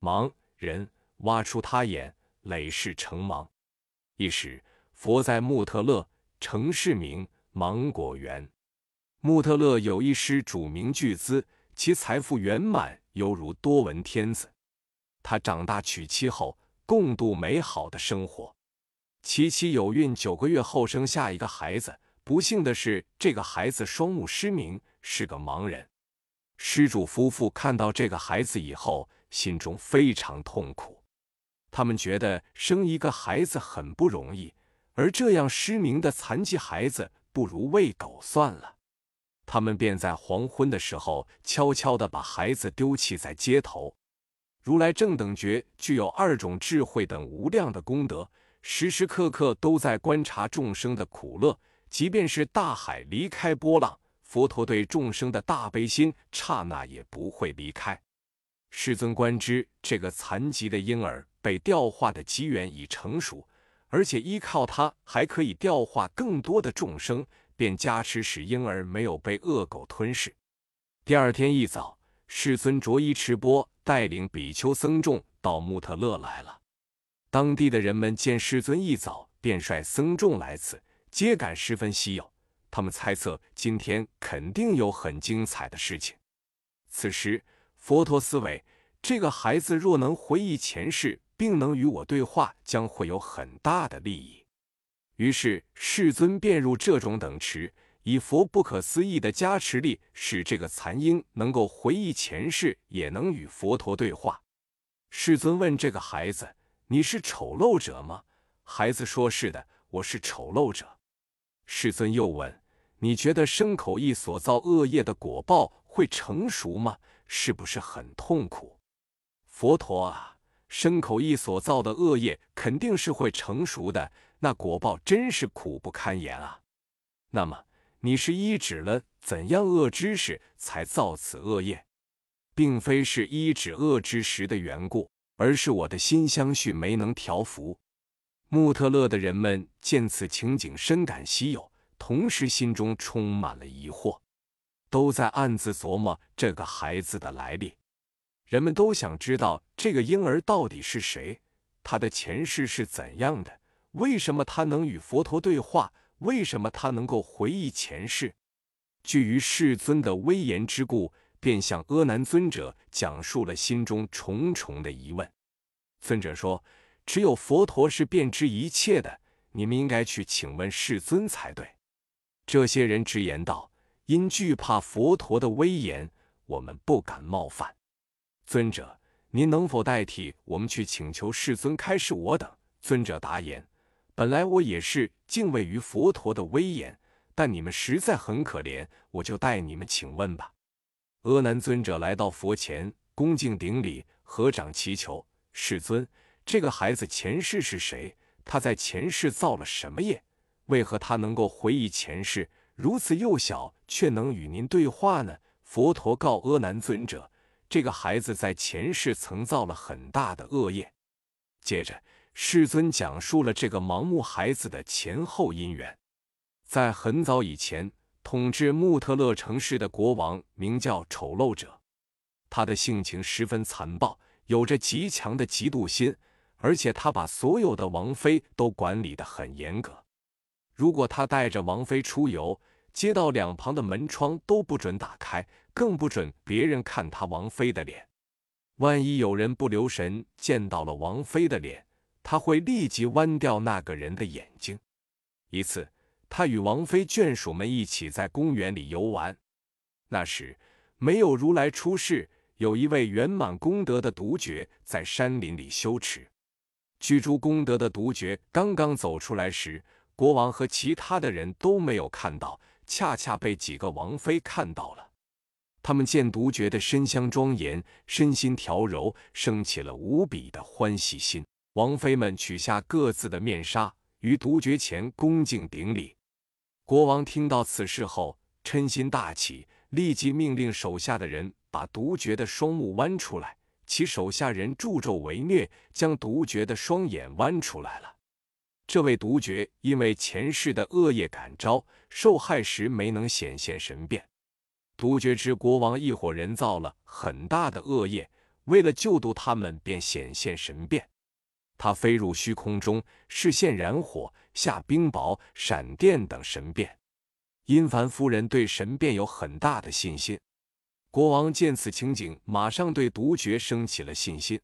盲人挖出他眼，累世成盲。一时，佛在穆特勒城市名芒果园。穆特勒有一师主名巨资，其财富圆满，犹如多闻天子。他长大娶妻后，共度美好的生活。其妻有孕九个月后，生下一个孩子。不幸的是，这个孩子双目失明，是个盲人。施主夫妇看到这个孩子以后，心中非常痛苦。他们觉得生一个孩子很不容易，而这样失明的残疾孩子，不如喂狗算了。他们便在黄昏的时候，悄悄地把孩子丢弃在街头。如来正等觉具有二种智慧等无量的功德，时时刻刻都在观察众生的苦乐。即便是大海离开波浪，佛陀对众生的大悲心，刹那也不会离开。世尊观之，这个残疾的婴儿被调化的机缘已成熟，而且依靠他还可以调化更多的众生，便加持使婴儿没有被恶狗吞噬。第二天一早，世尊着衣持钵，带领比丘僧众到穆特勒来了。当地的人们见世尊一早便率僧众来此。皆感十分稀有，他们猜测今天肯定有很精彩的事情。此时，佛陀思维：这个孩子若能回忆前世，并能与我对话，将会有很大的利益。于是，世尊便入这种等持，以佛不可思议的加持力，使这个残婴能够回忆前世，也能与佛陀对话。世尊问这个孩子：“你是丑陋者吗？”孩子说：“是的，我是丑陋者。”世尊又问：“你觉得身口意所造恶业的果报会成熟吗？是不是很痛苦？”佛陀啊，身口意所造的恶业肯定是会成熟的，那果报真是苦不堪言啊。那么你是依止了怎样恶知识才造此恶业，并非是依止恶知识的缘故，而是我的心相续没能调伏。穆特勒的人们见此情景，深感稀有，同时心中充满了疑惑，都在暗自琢磨这个孩子的来历。人们都想知道这个婴儿到底是谁，他的前世是怎样的？为什么他能与佛陀对话？为什么他能够回忆前世？据于世尊的威严之故，便向阿难尊者讲述了心中重重的疑问。尊者说。只有佛陀是遍知一切的，你们应该去请问世尊才对。这些人直言道：“因惧怕佛陀的威严，我们不敢冒犯。尊者，您能否代替我们去请求世尊开示我等？”尊者答言：“本来我也是敬畏于佛陀的威严，但你们实在很可怜，我就代你们请问吧。”阿难尊者来到佛前，恭敬顶礼，合掌祈求世尊。这个孩子前世是谁？他在前世造了什么业？为何他能够回忆前世？如此幼小却能与您对话呢？佛陀告阿难尊者：这个孩子在前世曾造了很大的恶业。接着，世尊讲述了这个盲目孩子的前后因缘。在很早以前，统治穆特勒城市的国王名叫丑陋者，他的性情十分残暴，有着极强的嫉妒心。而且他把所有的王妃都管理得很严格。如果他带着王妃出游，街道两旁的门窗都不准打开，更不准别人看他王妃的脸。万一有人不留神见到了王妃的脸，他会立即剜掉那个人的眼睛。一次，他与王妃眷属们一起在公园里游玩，那时没有如来出世，有一位圆满功德的独觉在山林里修持。具诸功德的独觉刚刚走出来时，国王和其他的人都没有看到，恰恰被几个王妃看到了。他们见独觉的身香庄严，身心调柔，升起了无比的欢喜心。王妃们取下各自的面纱，于独觉前恭敬顶礼。国王听到此事后，嗔心大起，立即命令手下的人把独觉的双目剜出来。其手下人助纣为虐，将独觉的双眼剜出来了。这位独觉因为前世的恶业感召，受害时没能显现神变。独觉之国王一伙人造了很大的恶业，为了救度他们，便显现神变。他飞入虚空中，视现燃火、下冰雹、闪电等神变。殷凡夫人对神变有很大的信心。国王见此情景，马上对独觉升起了信心。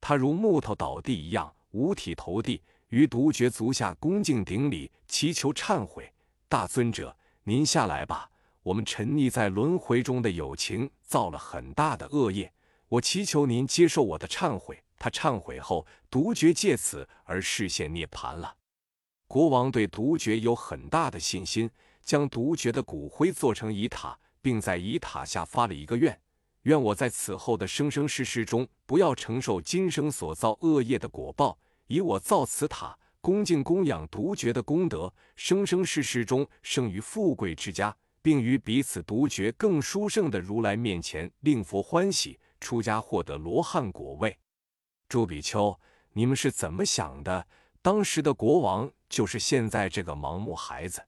他如木头倒地一样，五体投地，于独觉足下恭敬顶礼，祈求忏悔：“大尊者，您下来吧！我们沉溺在轮回中的友情，造了很大的恶业，我祈求您接受我的忏悔。”他忏悔后，独觉借此而视现涅槃了。国王对独觉有很大的信心，将独觉的骨灰做成仪塔，并在仪塔下发了一个愿：愿我在此后的生生世世中，不要承受今生所造恶业的果报，以我造此塔，恭敬供养独觉的功德，生生世世中生于富贵之家，并于彼此独觉更殊胜的如来面前，令佛欢喜，出家获得罗汉果位。诸比丘，你们是怎么想的？当时的国王就是现在这个盲目孩子，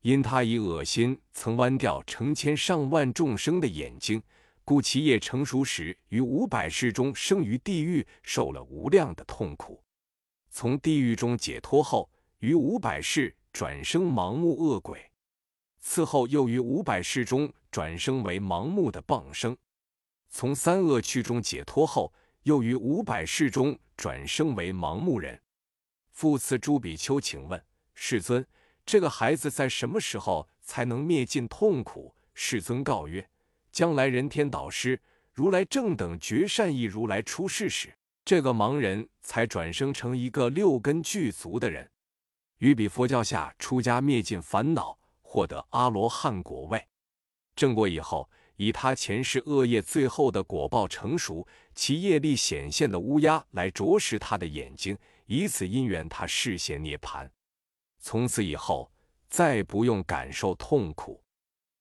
因他以恶心曾剜掉成千上万众生的眼睛，故其业成熟时，于五百世中生于地狱，受了无量的痛苦。从地狱中解脱后，于五百世转生盲目恶鬼，此后又于五百世中转生为盲目的傍生。从三恶趣中解脱后。又于五百世中转生为盲目人。复次，诸比丘，请问世尊，这个孩子在什么时候才能灭尽痛苦？世尊告曰：将来人天导师如来正等觉善意如来出世时，这个盲人才转生成一个六根具足的人，于彼佛教下出家灭尽烦恼，获得阿罗汉果位。正果以后。以他前世恶业最后的果报成熟，其业力显现的乌鸦来啄食他的眼睛，以此因缘，他视现涅盘。从此以后，再不用感受痛苦。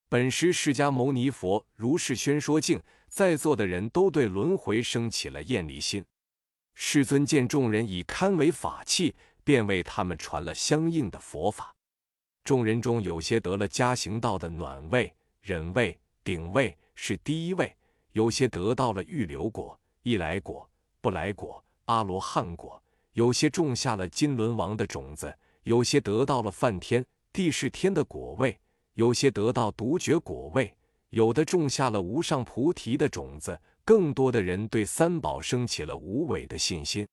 本师释迦牟尼佛如是宣说境，在座的人都对轮回生起了厌离心。世尊见众人以堪为法器，便为他们传了相应的佛法。众人中有些得了加行道的暖位、忍位。顶位是第一位，有些得到了预留果、一来果、不来果、阿罗汉果；有些种下了金轮王的种子；有些得到了梵天、地势天的果位；有些得到独觉果位；有的种下了无上菩提的种子。更多的人对三宝升起了无伪的信心，